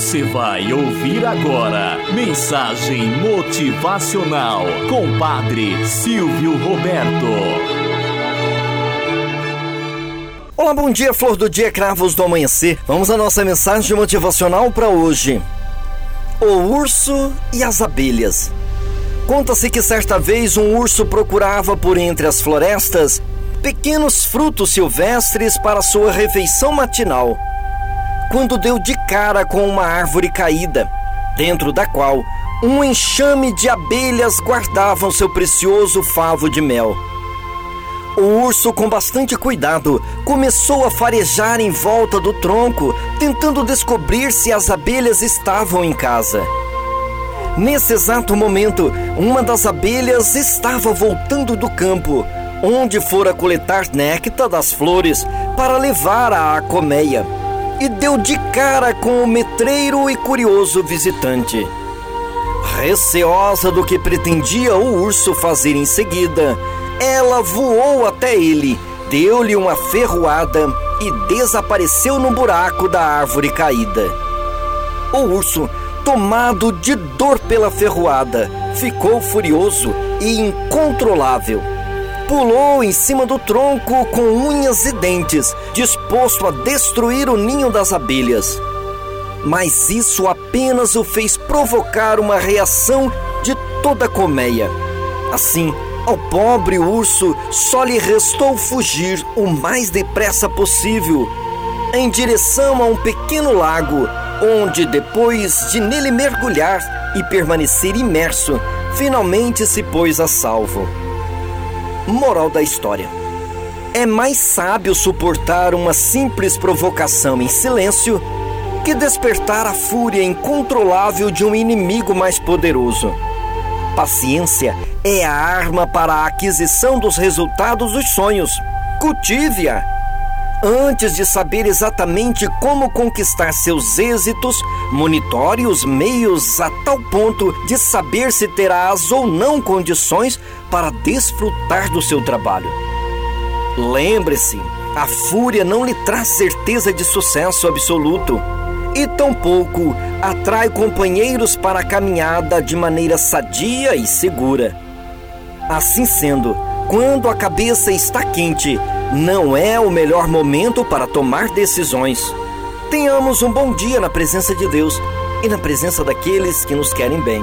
Você vai ouvir agora Mensagem Motivacional com Padre Silvio Roberto. Olá, bom dia, flor do dia, cravos do amanhecer. Vamos à nossa mensagem motivacional para hoje. O urso e as abelhas. Conta-se que certa vez um urso procurava por entre as florestas pequenos frutos silvestres para sua refeição matinal quando deu de cara com uma árvore caída, dentro da qual um enxame de abelhas guardavam seu precioso favo de mel. O urso, com bastante cuidado, começou a farejar em volta do tronco, tentando descobrir se as abelhas estavam em casa. Nesse exato momento, uma das abelhas estava voltando do campo, onde fora coletar néctar das flores para levar à colmeia e deu de cara com o metreiro e curioso visitante. Receosa do que pretendia o urso fazer em seguida, ela voou até ele, deu-lhe uma ferroada e desapareceu no buraco da árvore caída. O urso, tomado de dor pela ferroada, ficou furioso e incontrolável pulou em cima do tronco com unhas e dentes, disposto a destruir o ninho das abelhas. Mas isso apenas o fez provocar uma reação de toda a colmeia. Assim, ao pobre urso só lhe restou fugir o mais depressa possível em direção a um pequeno lago, onde, depois de nele mergulhar e permanecer imerso, finalmente se pôs a salvo. Moral da história: é mais sábio suportar uma simples provocação em silêncio que despertar a fúria incontrolável de um inimigo mais poderoso. Paciência é a arma para a aquisição dos resultados dos sonhos. Cultive-a Antes de saber exatamente como conquistar seus êxitos, monitore os meios a tal ponto de saber se terás ou não condições para desfrutar do seu trabalho. Lembre-se, a fúria não lhe traz certeza de sucesso absoluto e tampouco atrai companheiros para a caminhada de maneira sadia e segura. Assim sendo, quando a cabeça está quente, não é o melhor momento para tomar decisões. Tenhamos um bom dia na presença de Deus e na presença daqueles que nos querem bem.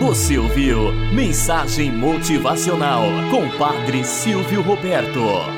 Você ouviu Mensagem Motivacional com Padre Silvio Roberto.